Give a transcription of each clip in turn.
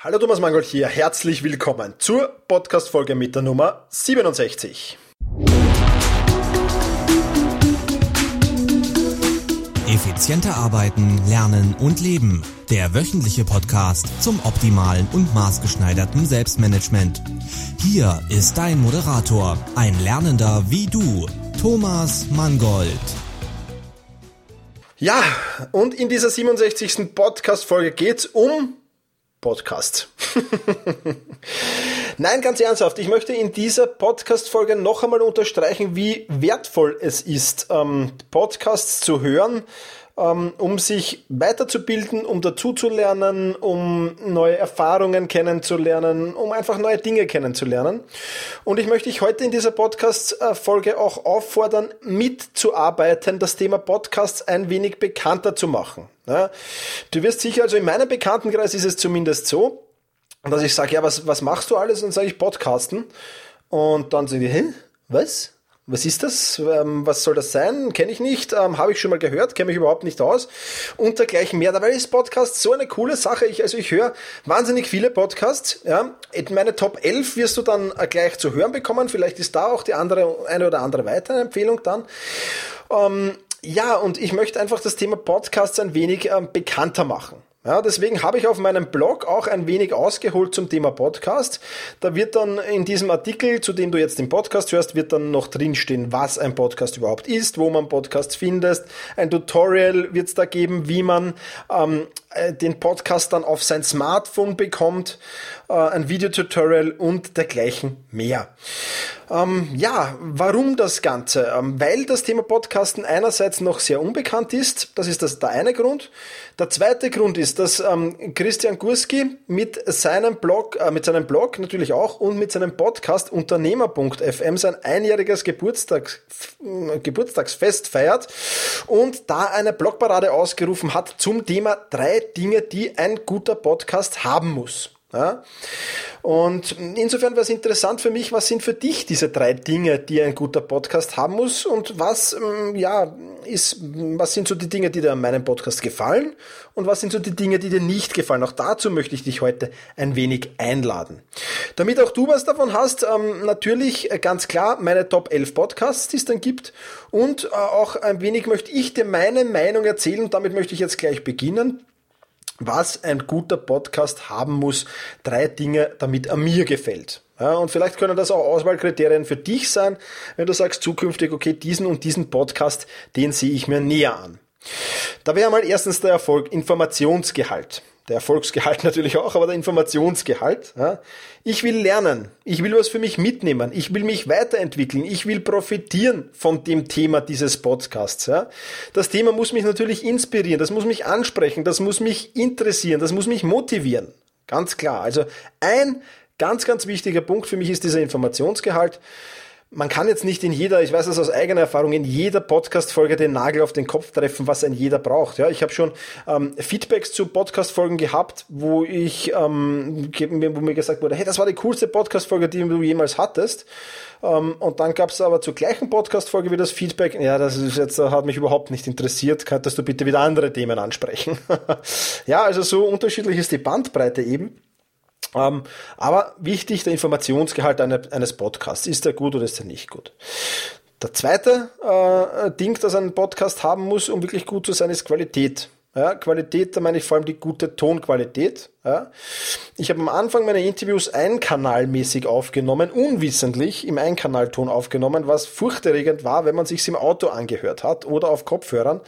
Hallo Thomas Mangold hier, herzlich willkommen zur Podcast-Folge mit der Nummer 67. Effizienter arbeiten, lernen und leben. Der wöchentliche Podcast zum optimalen und maßgeschneiderten Selbstmanagement. Hier ist dein Moderator, ein Lernender wie du, Thomas Mangold. Ja, und in dieser 67. Podcast-Folge geht's um Podcast. Nein, ganz ernsthaft, ich möchte in dieser Podcast-Folge noch einmal unterstreichen, wie wertvoll es ist, ähm, Podcasts zu hören, ähm, um sich weiterzubilden, um dazuzulernen, um neue Erfahrungen kennenzulernen, um einfach neue Dinge kennenzulernen. Und ich möchte dich heute in dieser Podcast-Folge auch auffordern, mitzuarbeiten, das Thema Podcasts ein wenig bekannter zu machen. Du wirst sicher, also in meinem Bekanntenkreis ist es zumindest so, dass ich sage, ja, was, was machst du alles? Und sage ich Podcasten. Und dann sage ich, hä? Was? Was ist das? Ähm, was soll das sein? Kenne ich nicht, ähm, habe ich schon mal gehört, kenne mich überhaupt nicht aus und dergleichen mehr. Dabei ist Podcast so eine coole Sache. Ich, also ich höre wahnsinnig viele Podcasts. Ja. In meine Top 11 wirst du dann gleich zu hören bekommen. Vielleicht ist da auch die andere, eine oder andere weitere Empfehlung dann. Ähm, ja, und ich möchte einfach das Thema Podcasts ein wenig ähm, bekannter machen. Ja, deswegen habe ich auf meinem Blog auch ein wenig ausgeholt zum Thema Podcast. Da wird dann in diesem Artikel, zu dem du jetzt den Podcast hörst, wird dann noch drinstehen, was ein Podcast überhaupt ist, wo man Podcasts findet. Ein Tutorial wird es da geben, wie man ähm, äh, den Podcast dann auf sein Smartphone bekommt, äh, ein Videotutorial und dergleichen mehr. Ähm, ja, warum das Ganze? Ähm, weil das Thema Podcasten einerseits noch sehr unbekannt ist, das ist das, der eine Grund. Der zweite Grund ist, dass ähm, Christian Gurski mit seinem Blog, äh, mit seinem Blog natürlich auch und mit seinem Podcast Unternehmer.fm sein einjähriges Geburtstags, äh, Geburtstagsfest feiert und da eine Blogparade ausgerufen hat zum Thema drei Dinge, die ein guter Podcast haben muss. Ja? Und insofern wäre es interessant für mich, was sind für dich diese drei Dinge, die ein guter Podcast haben muss und was, ähm, ja, ist, was sind so die Dinge, die dir an meinem Podcast gefallen und was sind so die Dinge, die dir nicht gefallen. Auch dazu möchte ich dich heute ein wenig einladen. Damit auch du was davon hast, ähm, natürlich äh, ganz klar meine Top 11 Podcasts, die es dann gibt und äh, auch ein wenig möchte ich dir meine Meinung erzählen und damit möchte ich jetzt gleich beginnen was ein guter Podcast haben muss. Drei Dinge, damit er mir gefällt. Ja, und vielleicht können das auch Auswahlkriterien für dich sein, wenn du sagst zukünftig, okay, diesen und diesen Podcast, den sehe ich mir näher an. Da wäre mal erstens der Erfolg Informationsgehalt der Erfolgsgehalt natürlich auch, aber der Informationsgehalt. Ja. Ich will lernen, ich will was für mich mitnehmen, ich will mich weiterentwickeln, ich will profitieren von dem Thema dieses Podcasts. Ja. Das Thema muss mich natürlich inspirieren, das muss mich ansprechen, das muss mich interessieren, das muss mich motivieren. Ganz klar. Also ein ganz, ganz wichtiger Punkt für mich ist dieser Informationsgehalt man kann jetzt nicht in jeder, ich weiß das aus eigener Erfahrung, in jeder Podcast-Folge den Nagel auf den Kopf treffen, was ein jeder braucht. Ja, ich habe schon ähm, Feedbacks zu Podcast-Folgen gehabt, wo ich, ähm, wo mir gesagt wurde, hey, das war die coolste Podcast-Folge, die du jemals hattest. Ähm, und dann gab es aber zur gleichen Podcast-Folge wieder das Feedback, ja, das ist jetzt, hat mich überhaupt nicht interessiert, könntest du bitte wieder andere Themen ansprechen. ja, also so unterschiedlich ist die Bandbreite eben. Ähm, aber wichtig, der Informationsgehalt eines Podcasts. Ist der gut oder ist er nicht gut? Der zweite äh, Ding, das ein Podcast haben muss, um wirklich gut zu sein, ist Qualität. Ja, Qualität, da meine ich vor allem die gute Tonqualität. Ja. Ich habe am Anfang meiner Interviews einkanalmäßig aufgenommen, unwissentlich im Einkanalton aufgenommen, was furchterregend war, wenn man sich im Auto angehört hat oder auf Kopfhörern.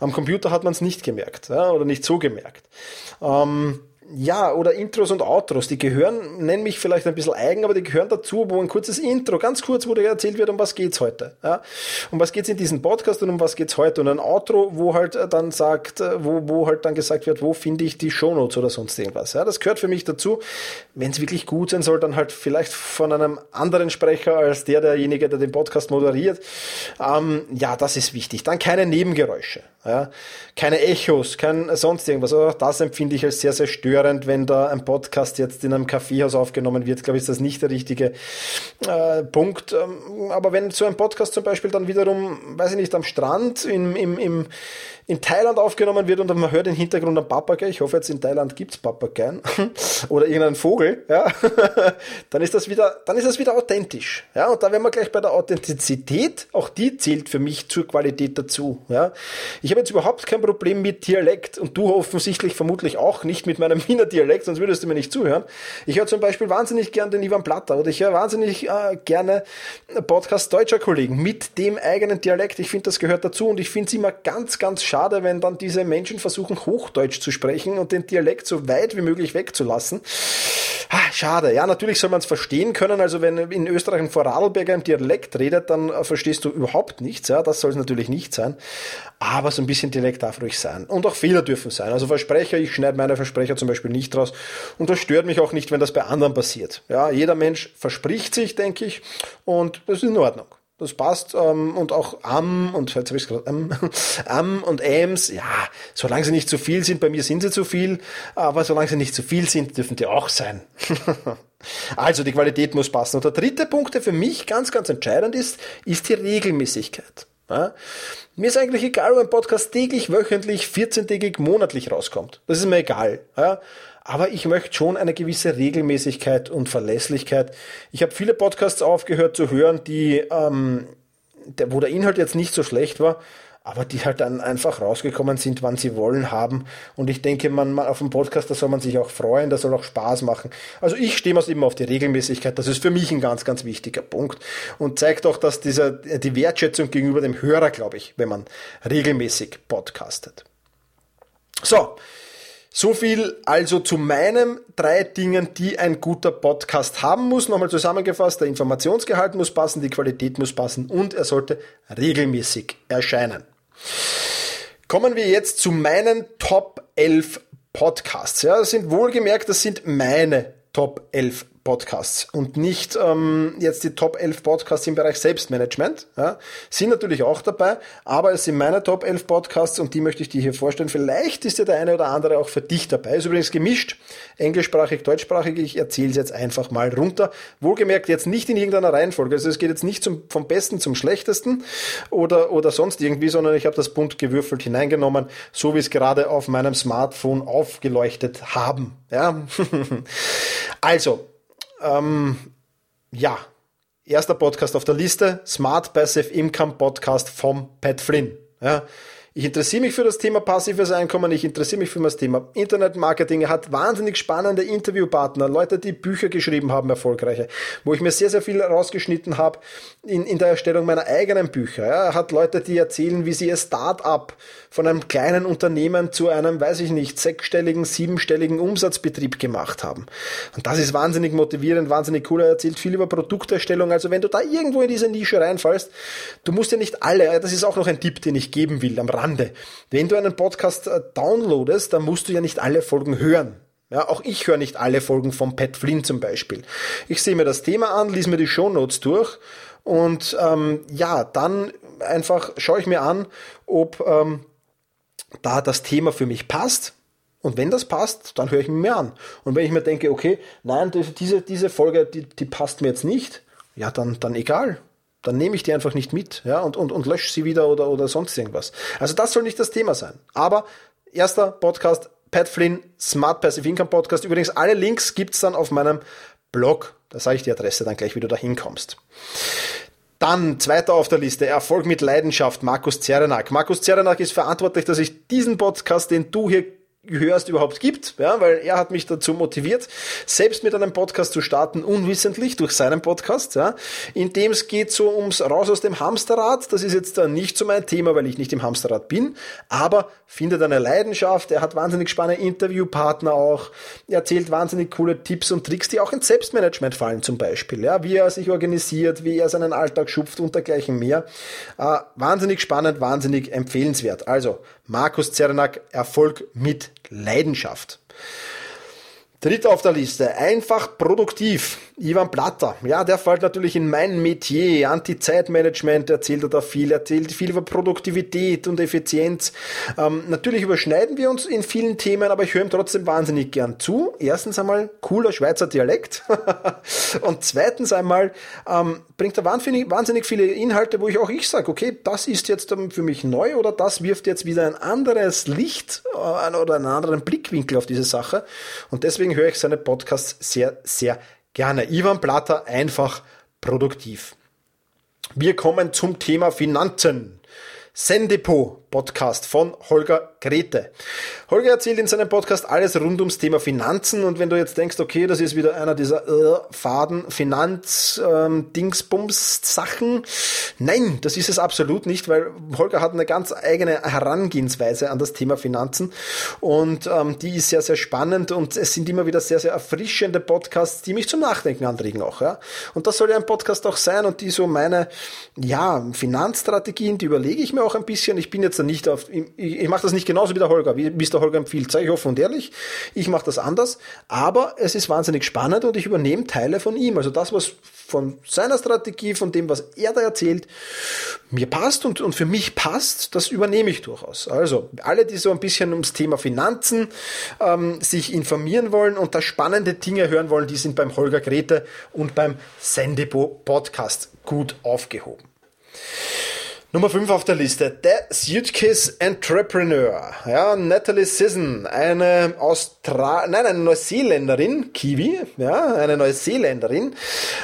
Am Computer hat man es nicht gemerkt ja, oder nicht so gemerkt. Ähm, ja, oder Intros und Outros, die gehören, nenn mich vielleicht ein bisschen eigen, aber die gehören dazu, wo ein kurzes Intro, ganz kurz, wo dir erzählt wird, um was geht's heute. Ja? Um was geht's in diesem Podcast und um was geht's heute. Und ein Outro, wo halt dann sagt, wo, wo halt dann gesagt wird, wo finde ich die Shownotes oder sonst irgendwas. Ja? Das gehört für mich dazu. Wenn es wirklich gut sein soll, dann halt vielleicht von einem anderen Sprecher als der, derjenige, der den Podcast moderiert. Ähm, ja, das ist wichtig. Dann keine Nebengeräusche. Ja? Keine Echos, kein sonst irgendwas. Auch das empfinde ich als sehr, sehr störend störend, wenn da ein Podcast jetzt in einem Kaffeehaus aufgenommen wird. Glaube ich, ist das nicht der richtige äh, Punkt. Ähm, aber wenn so ein Podcast zum Beispiel dann wiederum, weiß ich nicht, am Strand, im, im, im, in Thailand aufgenommen wird und man hört im Hintergrund einen Papagei, ich hoffe jetzt in Thailand gibt's Papageien oder irgendeinen Vogel, ja, dann ist das wieder, dann ist das wieder authentisch. Ja, und da werden wir gleich bei der Authentizität, auch die zählt für mich zur Qualität dazu. Ja. Ich habe jetzt überhaupt kein Problem mit Dialekt und du offensichtlich vermutlich auch nicht mit meinem Wiener Dialekt, sonst würdest du mir nicht zuhören. Ich höre zum Beispiel wahnsinnig gern den Ivan Platter oder ich höre wahnsinnig äh, gerne Podcast deutscher Kollegen mit dem eigenen Dialekt. Ich finde, das gehört dazu und ich finde es immer ganz, ganz schade, schade, wenn dann diese Menschen versuchen, Hochdeutsch zu sprechen und den Dialekt so weit wie möglich wegzulassen. Ah, schade. Ja, natürlich soll man es verstehen können. Also wenn in Österreich ein Vorarlberger im Dialekt redet, dann äh, verstehst du überhaupt nichts. Ja, das soll es natürlich nicht sein. Aber so ein bisschen Dialekt darf ruhig sein. Und auch Fehler dürfen sein. Also Versprecher, ich schneide meine Versprecher zum Beispiel nicht raus. Und das stört mich auch nicht, wenn das bei anderen passiert. Ja, jeder Mensch verspricht sich, denke ich. Und das ist in Ordnung. Das passt. Ähm, und auch am und jetzt habe ich gerade am, am und ams, ja, solange sie nicht zu viel sind, bei mir sind sie zu viel, aber solange sie nicht zu viel sind, dürfen die auch sein. also die Qualität muss passen. Und der dritte Punkt, der für mich ganz, ganz entscheidend ist, ist die Regelmäßigkeit. Ja? Mir ist eigentlich egal, ob ein Podcast täglich, wöchentlich, 14-tägig, monatlich rauskommt. Das ist mir egal. Ja? Aber ich möchte schon eine gewisse Regelmäßigkeit und Verlässlichkeit. Ich habe viele Podcasts aufgehört zu hören, die, ähm, der, wo der Inhalt jetzt nicht so schlecht war, aber die halt dann einfach rausgekommen sind, wann sie wollen haben. Und ich denke, man, man auf dem Podcast, da soll man sich auch freuen, das soll auch Spaß machen. Also ich stehe mal eben auf die Regelmäßigkeit. Das ist für mich ein ganz, ganz wichtiger Punkt und zeigt auch, dass dieser, die Wertschätzung gegenüber dem Hörer, glaube ich, wenn man regelmäßig podcastet. So, so viel also zu meinen drei Dingen, die ein guter Podcast haben muss. Nochmal zusammengefasst, der Informationsgehalt muss passen, die Qualität muss passen und er sollte regelmäßig erscheinen. Kommen wir jetzt zu meinen Top 11 Podcasts. Ja, das sind wohlgemerkt, das sind meine Top 11 Podcasts und nicht ähm, jetzt die Top 11 Podcasts im Bereich Selbstmanagement. Ja, sind natürlich auch dabei, aber es sind meine Top 11 Podcasts und die möchte ich dir hier vorstellen. Vielleicht ist ja der eine oder andere auch für dich dabei. Ist übrigens gemischt, englischsprachig, deutschsprachig. Ich erzähle es jetzt einfach mal runter. Wohlgemerkt jetzt nicht in irgendeiner Reihenfolge. Also es geht jetzt nicht zum, vom Besten zum Schlechtesten oder, oder sonst irgendwie, sondern ich habe das bunt gewürfelt hineingenommen, so wie es gerade auf meinem Smartphone aufgeleuchtet haben. Ja. also, ähm, ja, erster Podcast auf der Liste, Smart Passive Income Podcast vom Pat Flynn. Ja, ich interessiere mich für das Thema passives Einkommen, ich interessiere mich für das Thema Internetmarketing. Er hat wahnsinnig spannende Interviewpartner, Leute, die Bücher geschrieben haben, erfolgreiche, wo ich mir sehr, sehr viel rausgeschnitten habe in, in der Erstellung meiner eigenen Bücher. Er hat Leute, die erzählen, wie sie ihr Start-up von einem kleinen Unternehmen zu einem, weiß ich nicht, sechsstelligen, siebenstelligen Umsatzbetrieb gemacht haben. Und das ist wahnsinnig motivierend, wahnsinnig cool. Er erzählt viel über Produkterstellung. Also wenn du da irgendwo in diese Nische reinfallst, du musst ja nicht alle, das ist auch noch ein Tipp, den ich geben will am Rand Rande. Wenn du einen Podcast äh, downloadest, dann musst du ja nicht alle Folgen hören. Ja, auch ich höre nicht alle Folgen von Pat Flynn zum Beispiel. Ich sehe mir das Thema an, lese mir die Show Notes durch und ähm, ja, dann einfach schaue ich mir an, ob ähm, da das Thema für mich passt. Und wenn das passt, dann höre ich mir mehr an. Und wenn ich mir denke, okay, nein, diese, diese Folge, die, die passt mir jetzt nicht, ja, dann, dann egal dann nehme ich die einfach nicht mit ja, und, und, und lösche sie wieder oder, oder sonst irgendwas. Also das soll nicht das Thema sein. Aber erster Podcast, Pat Flynn, Smart Passive Income Podcast. Übrigens, alle Links gibt's dann auf meinem Blog. Da sage ich die Adresse dann gleich, wie du da hinkommst. Dann zweiter auf der Liste, Erfolg mit Leidenschaft, Markus Zerenak. Markus Zerenak ist verantwortlich, dass ich diesen Podcast, den du hier hörst, überhaupt gibt, ja, weil er hat mich dazu motiviert, selbst mit einem Podcast zu starten, unwissentlich durch seinen Podcast, ja, in dem es geht so ums Raus aus dem Hamsterrad. Das ist jetzt dann nicht so mein Thema, weil ich nicht im Hamsterrad bin, aber findet eine Leidenschaft. Er hat wahnsinnig spannende Interviewpartner auch. Er erzählt wahnsinnig coole Tipps und Tricks, die auch ins Selbstmanagement fallen zum Beispiel, ja, wie er sich organisiert, wie er seinen Alltag schupft und dergleichen mehr. Äh, wahnsinnig spannend, wahnsinnig empfehlenswert. Also, Markus Zernak, Erfolg mit Leidenschaft. Dritter auf der Liste, einfach produktiv. Ivan Platter. Ja, der fällt natürlich in mein Metier. Anti-Zeitmanagement erzählt er da viel, erzählt viel über Produktivität und Effizienz. Ähm, natürlich überschneiden wir uns in vielen Themen, aber ich höre ihm trotzdem wahnsinnig gern zu. Erstens einmal cooler Schweizer Dialekt. und zweitens einmal ähm, bringt er wahnsinnig, wahnsinnig viele Inhalte, wo ich auch ich sage, okay, das ist jetzt für mich neu oder das wirft jetzt wieder ein anderes Licht äh, oder einen anderen Blickwinkel auf diese Sache. Und deswegen deswegen höre ich seine Podcasts sehr, sehr gerne. Ivan Platter einfach produktiv. Wir kommen zum Thema Finanzen. Sendepot Podcast von Holger Grete. Holger erzählt in seinem Podcast alles rund ums Thema Finanzen und wenn du jetzt denkst, okay, das ist wieder einer dieser äh, Faden Finanz ähm. Nein, das ist es absolut nicht, weil Holger hat eine ganz eigene Herangehensweise an das Thema Finanzen und ähm, die ist sehr sehr spannend und es sind immer wieder sehr sehr erfrischende Podcasts, die mich zum Nachdenken anregen auch, ja. Und das soll ja ein Podcast auch sein und die so meine ja, Finanzstrategien, die überlege ich mir auch ein bisschen. Ich bin jetzt da nicht auf, ich, ich mache das nicht genauso wie der Holger, wie, wie es der Holger empfiehlt, sage ich offen und ehrlich. Ich mache das anders, aber es ist wahnsinnig spannend und ich übernehme Teile von ihm. Also das, was von seiner Strategie, von dem, was er da erzählt, mir passt und, und für mich passt, das übernehme ich durchaus. Also alle, die so ein bisschen ums Thema Finanzen ähm, sich informieren wollen und da spannende Dinge hören wollen, die sind beim Holger Grete und beim Sendebo Podcast gut aufgehoben. Nummer 5 auf der Liste, The Suitcase Entrepreneur. Ja, Natalie Sisson, eine Austra nein, eine Neuseeländerin, Kiwi, ja, eine Neuseeländerin,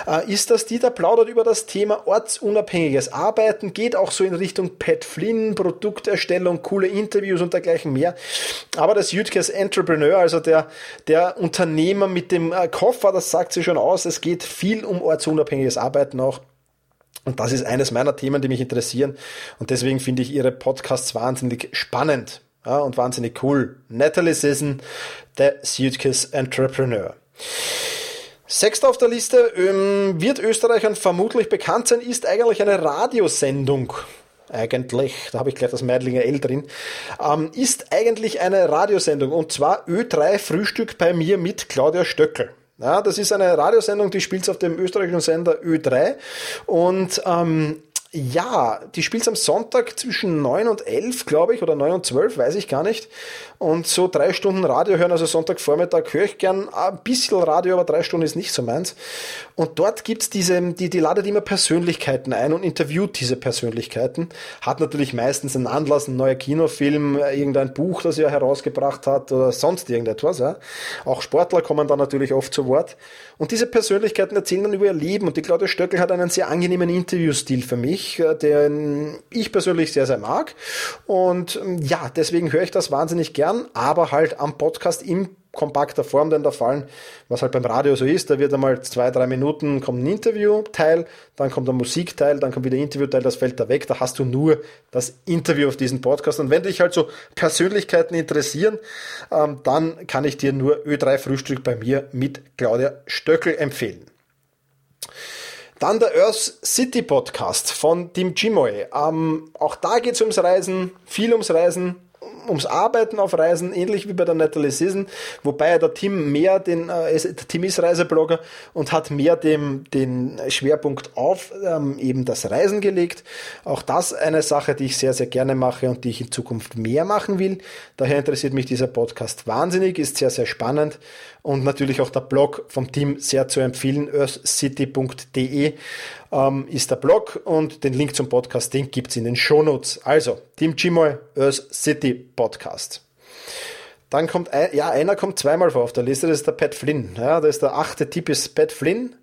äh, ist das, die da plaudert über das Thema ortsunabhängiges Arbeiten, geht auch so in Richtung Pat Flynn, Produkterstellung, coole Interviews und dergleichen mehr. Aber der Suitcase Entrepreneur, also der, der Unternehmer mit dem äh, Koffer, das sagt sie schon aus, es geht viel um ortsunabhängiges Arbeiten auch. Und das ist eines meiner Themen, die mich interessieren. Und deswegen finde ich ihre Podcasts wahnsinnig spannend ja, und wahnsinnig cool. Natalie Sisson, The Suitcase Entrepreneur. Sechster auf der Liste ähm, wird Österreichern vermutlich bekannt sein, ist eigentlich eine Radiosendung. Eigentlich, da habe ich gleich das Meidlinger L drin, ähm, ist eigentlich eine Radiosendung und zwar Ö3 Frühstück bei mir mit Claudia Stöckel. Ja, das ist eine Radiosendung, die spielt auf dem österreichischen Sender Ö3 und ähm, ja, die spielt am Sonntag zwischen 9 und 11, glaube ich, oder 9 und 12, weiß ich gar nicht. Und so drei Stunden Radio hören, also Sonntagvormittag höre ich gern ein bisschen Radio, aber drei Stunden ist nicht so meins. Und dort gibt's diese, die, die ladet immer Persönlichkeiten ein und interviewt diese Persönlichkeiten. Hat natürlich meistens einen Anlass, ein neuer Kinofilm, irgendein Buch, das er herausgebracht hat oder sonst irgendetwas. Ja. Auch Sportler kommen da natürlich oft zu Wort. Und diese Persönlichkeiten erzählen dann über ihr Leben. Und die Claudia Stöckel hat einen sehr angenehmen Interviewstil für mich, äh, den ich persönlich sehr, sehr mag. Und ähm, ja, deswegen höre ich das wahnsinnig gern aber halt am Podcast in kompakter Form denn da fallen, was halt beim Radio so ist. Da wird einmal zwei, drei Minuten kommt ein Interviewteil, dann kommt ein Musikteil, dann kommt wieder ein Interviewteil, das fällt da weg. Da hast du nur das Interview auf diesem Podcast. Und wenn dich halt so Persönlichkeiten interessieren, ähm, dann kann ich dir nur Ö3 Frühstück bei mir mit Claudia Stöckel empfehlen. Dann der Earth City Podcast von Tim Chimoy. Ähm, auch da geht es ums Reisen, viel ums Reisen, ums Arbeiten auf Reisen, ähnlich wie bei der Natalie Season, wobei der Tim mehr den, äh, der Tim ist Reiseblogger und hat mehr dem, den Schwerpunkt auf ähm, eben das Reisen gelegt. Auch das eine Sache, die ich sehr, sehr gerne mache und die ich in Zukunft mehr machen will. Daher interessiert mich dieser Podcast wahnsinnig, ist sehr, sehr spannend und natürlich auch der Blog vom Team sehr zu empfehlen, earthcity.de ähm, ist der Blog und den Link zum Podcast, den gibt's in den Shownotes. Also, Team Chimoy, Earth City Podcast. Dann kommt, ein, ja, einer kommt zweimal vor auf der Liste, das ist der Pat Flynn. Ja, das ist der achte Tipp ist Pat Flynn.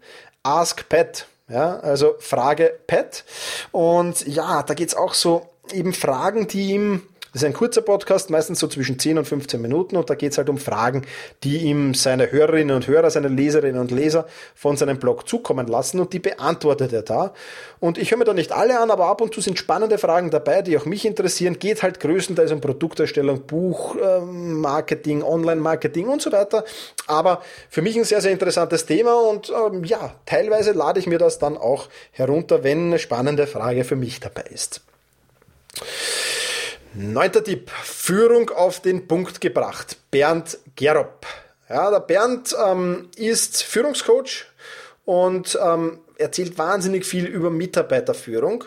Ask Pat. Ja, also Frage Pat. Und ja, da geht's auch so eben Fragen, die ihm das ist ein kurzer Podcast, meistens so zwischen 10 und 15 Minuten und da geht es halt um Fragen, die ihm seine Hörerinnen und Hörer, seine Leserinnen und Leser von seinem Blog zukommen lassen und die beantwortet er da. Und ich höre mir da nicht alle an, aber ab und zu sind spannende Fragen dabei, die auch mich interessieren. Geht halt größtenteils um Produkterstellung, Buchmarketing, Online-Marketing und so weiter. Aber für mich ein sehr, sehr interessantes Thema und ähm, ja, teilweise lade ich mir das dann auch herunter, wenn eine spannende Frage für mich dabei ist. Neunter Tipp. Führung auf den Punkt gebracht. Bernd Gerob. Ja, der Bernd ähm, ist Führungscoach und ähm, erzählt wahnsinnig viel über Mitarbeiterführung.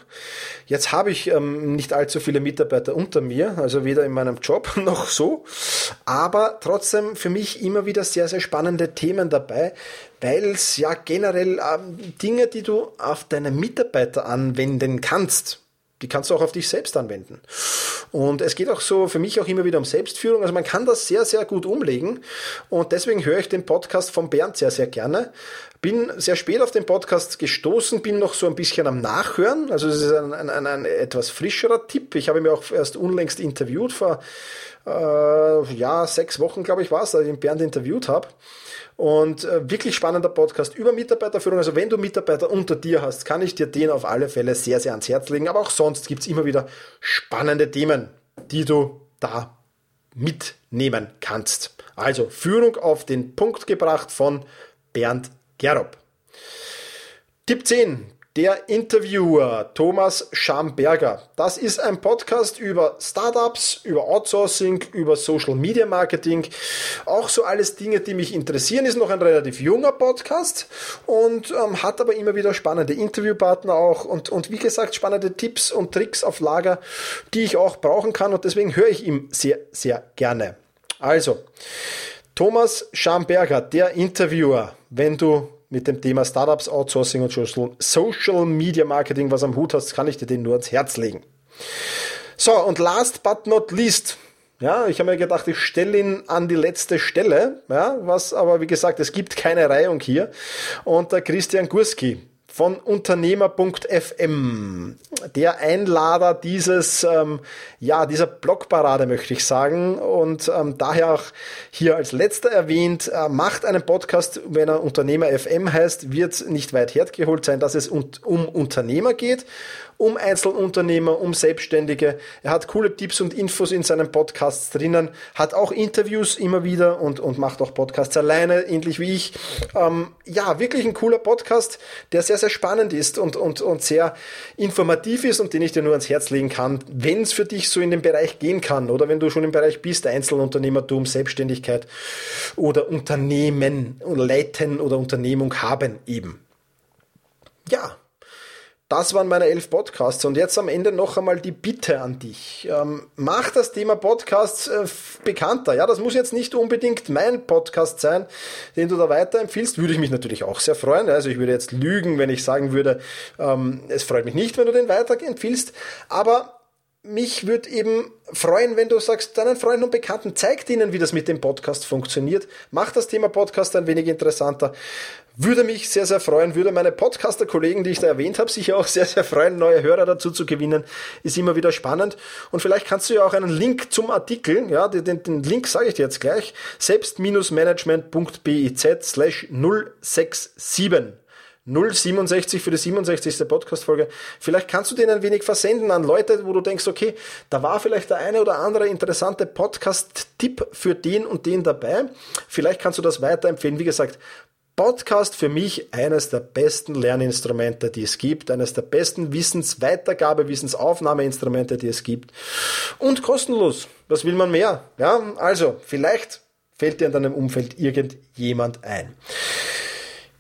Jetzt habe ich ähm, nicht allzu viele Mitarbeiter unter mir, also weder in meinem Job noch so, aber trotzdem für mich immer wieder sehr, sehr spannende Themen dabei, weil es ja generell ähm, Dinge, die du auf deine Mitarbeiter anwenden kannst, die kannst du auch auf dich selbst anwenden. Und es geht auch so für mich auch immer wieder um Selbstführung. Also man kann das sehr, sehr gut umlegen. Und deswegen höre ich den Podcast von Bernd sehr, sehr gerne. Bin sehr spät auf den Podcast gestoßen, bin noch so ein bisschen am Nachhören. Also es ist ein, ein, ein, ein etwas frischerer Tipp. Ich habe ihn auch erst unlängst interviewt, vor äh, ja, sechs Wochen, glaube ich, war es, als ich den Bernd interviewt habe. Und äh, wirklich spannender Podcast über Mitarbeiterführung. Also wenn du Mitarbeiter unter dir hast, kann ich dir den auf alle Fälle sehr, sehr ans Herz legen. Aber auch sonst gibt's immer wieder spannende Themen, die du da mitnehmen kannst. Also Führung auf den Punkt gebracht von Bernd Gerob. Tipp 10. Der Interviewer Thomas Schamberger. Das ist ein Podcast über Startups, über Outsourcing, über Social Media Marketing. Auch so alles Dinge, die mich interessieren. Ist noch ein relativ junger Podcast und ähm, hat aber immer wieder spannende Interviewpartner auch und, und wie gesagt spannende Tipps und Tricks auf Lager, die ich auch brauchen kann und deswegen höre ich ihm sehr, sehr gerne. Also, Thomas Schamberger, der Interviewer, wenn du mit dem Thema Startups, Outsourcing und Social Media Marketing was am Hut hast, kann ich dir den nur ans Herz legen. So, und last but not least, ja, ich habe mir gedacht, ich stelle ihn an die letzte Stelle, ja, was aber wie gesagt, es gibt keine Reihung hier. Und der Christian Gurski, von Unternehmer.fm. Der Einlader dieses, ähm, ja, dieser Blogparade möchte ich sagen und ähm, daher auch hier als letzter erwähnt, äh, macht einen Podcast, wenn er Unternehmer FM heißt, wird nicht weit hergeholt sein, dass es um, um Unternehmer geht um Einzelunternehmer, um Selbstständige. Er hat coole Tipps und Infos in seinen Podcasts drinnen, hat auch Interviews immer wieder und, und macht auch Podcasts alleine, ähnlich wie ich. Ähm, ja, wirklich ein cooler Podcast, der sehr, sehr spannend ist und, und, und sehr informativ ist und den ich dir nur ans Herz legen kann, wenn es für dich so in den Bereich gehen kann oder wenn du schon im Bereich bist, Einzelunternehmertum, Selbstständigkeit oder Unternehmen, leiten oder Unternehmung haben eben. Ja, das waren meine elf Podcasts und jetzt am Ende noch einmal die Bitte an dich. Ähm, mach das Thema Podcasts äh, bekannter. Ja, das muss jetzt nicht unbedingt mein Podcast sein, den du da weiterempfiehlst. Würde ich mich natürlich auch sehr freuen. Also ich würde jetzt lügen, wenn ich sagen würde, ähm, es freut mich nicht, wenn du den weiterempfiehlst. Aber mich würde eben freuen, wenn du sagst, deinen Freunden und Bekannten, zeigt ihnen, wie das mit dem Podcast funktioniert. Mach das Thema Podcast ein wenig interessanter. Würde mich sehr, sehr freuen, würde meine Podcaster-Kollegen, die ich da erwähnt habe, sicher auch sehr, sehr freuen, neue Hörer dazu zu gewinnen. Ist immer wieder spannend. Und vielleicht kannst du ja auch einen Link zum Artikel, ja, den, den Link sage ich dir jetzt gleich, selbst-management.biz slash 067 067 für die 67. Podcast-Folge. Vielleicht kannst du den ein wenig versenden an Leute, wo du denkst, okay, da war vielleicht der eine oder andere interessante Podcast-Tipp für den und den dabei. Vielleicht kannst du das weiterempfehlen. Wie gesagt, Podcast für mich eines der besten Lerninstrumente, die es gibt, eines der besten Wissensweitergabe, Wissensaufnahmeinstrumente, die es gibt und kostenlos. Was will man mehr? Ja, also vielleicht fällt dir in deinem Umfeld irgendjemand ein.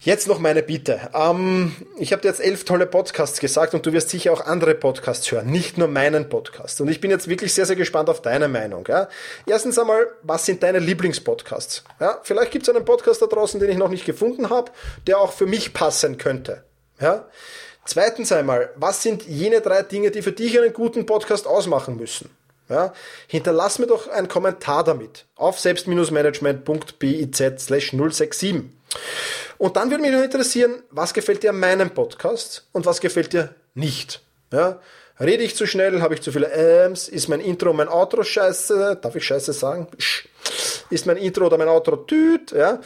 Jetzt noch meine Bitte. Ähm, ich habe dir jetzt elf tolle Podcasts gesagt und du wirst sicher auch andere Podcasts hören, nicht nur meinen Podcast. Und ich bin jetzt wirklich sehr, sehr gespannt auf deine Meinung. Ja? Erstens einmal, was sind deine Lieblingspodcasts? Ja? Vielleicht gibt es einen Podcast da draußen, den ich noch nicht gefunden habe, der auch für mich passen könnte. Ja? Zweitens einmal, was sind jene drei Dinge, die für dich einen guten Podcast ausmachen müssen? Ja, hinterlass mir doch einen Kommentar damit auf selbst-management.biz slash 067. Und dann würde mich noch interessieren, was gefällt dir an meinem Podcast und was gefällt dir nicht. Ja? Rede ich zu schnell, habe ich zu viele Äms, ist mein Intro, mein Outro scheiße, darf ich scheiße sagen? Ist mein Intro oder mein Outro tüt, ja?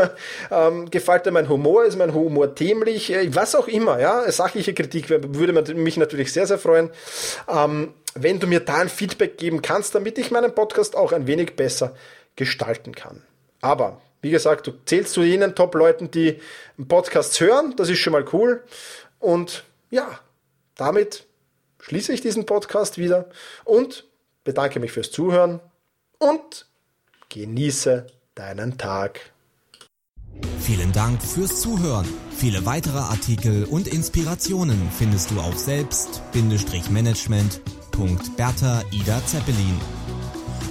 ähm, gefällt dir mein Humor, ist mein Humor dämlich, äh, was auch immer, ja? Sachliche Kritik würde mich natürlich sehr, sehr freuen, ähm, wenn du mir da ein Feedback geben kannst, damit ich meinen Podcast auch ein wenig besser gestalten kann. Aber wie gesagt, du zählst zu jenen Top-Leuten, die Podcasts hören. Das ist schon mal cool. Und ja, damit schließe ich diesen Podcast wieder und bedanke mich fürs Zuhören und genieße deinen Tag. Vielen Dank fürs Zuhören. Viele weitere Artikel und Inspirationen findest du auf selbst-management.bertha Ida Zeppelin.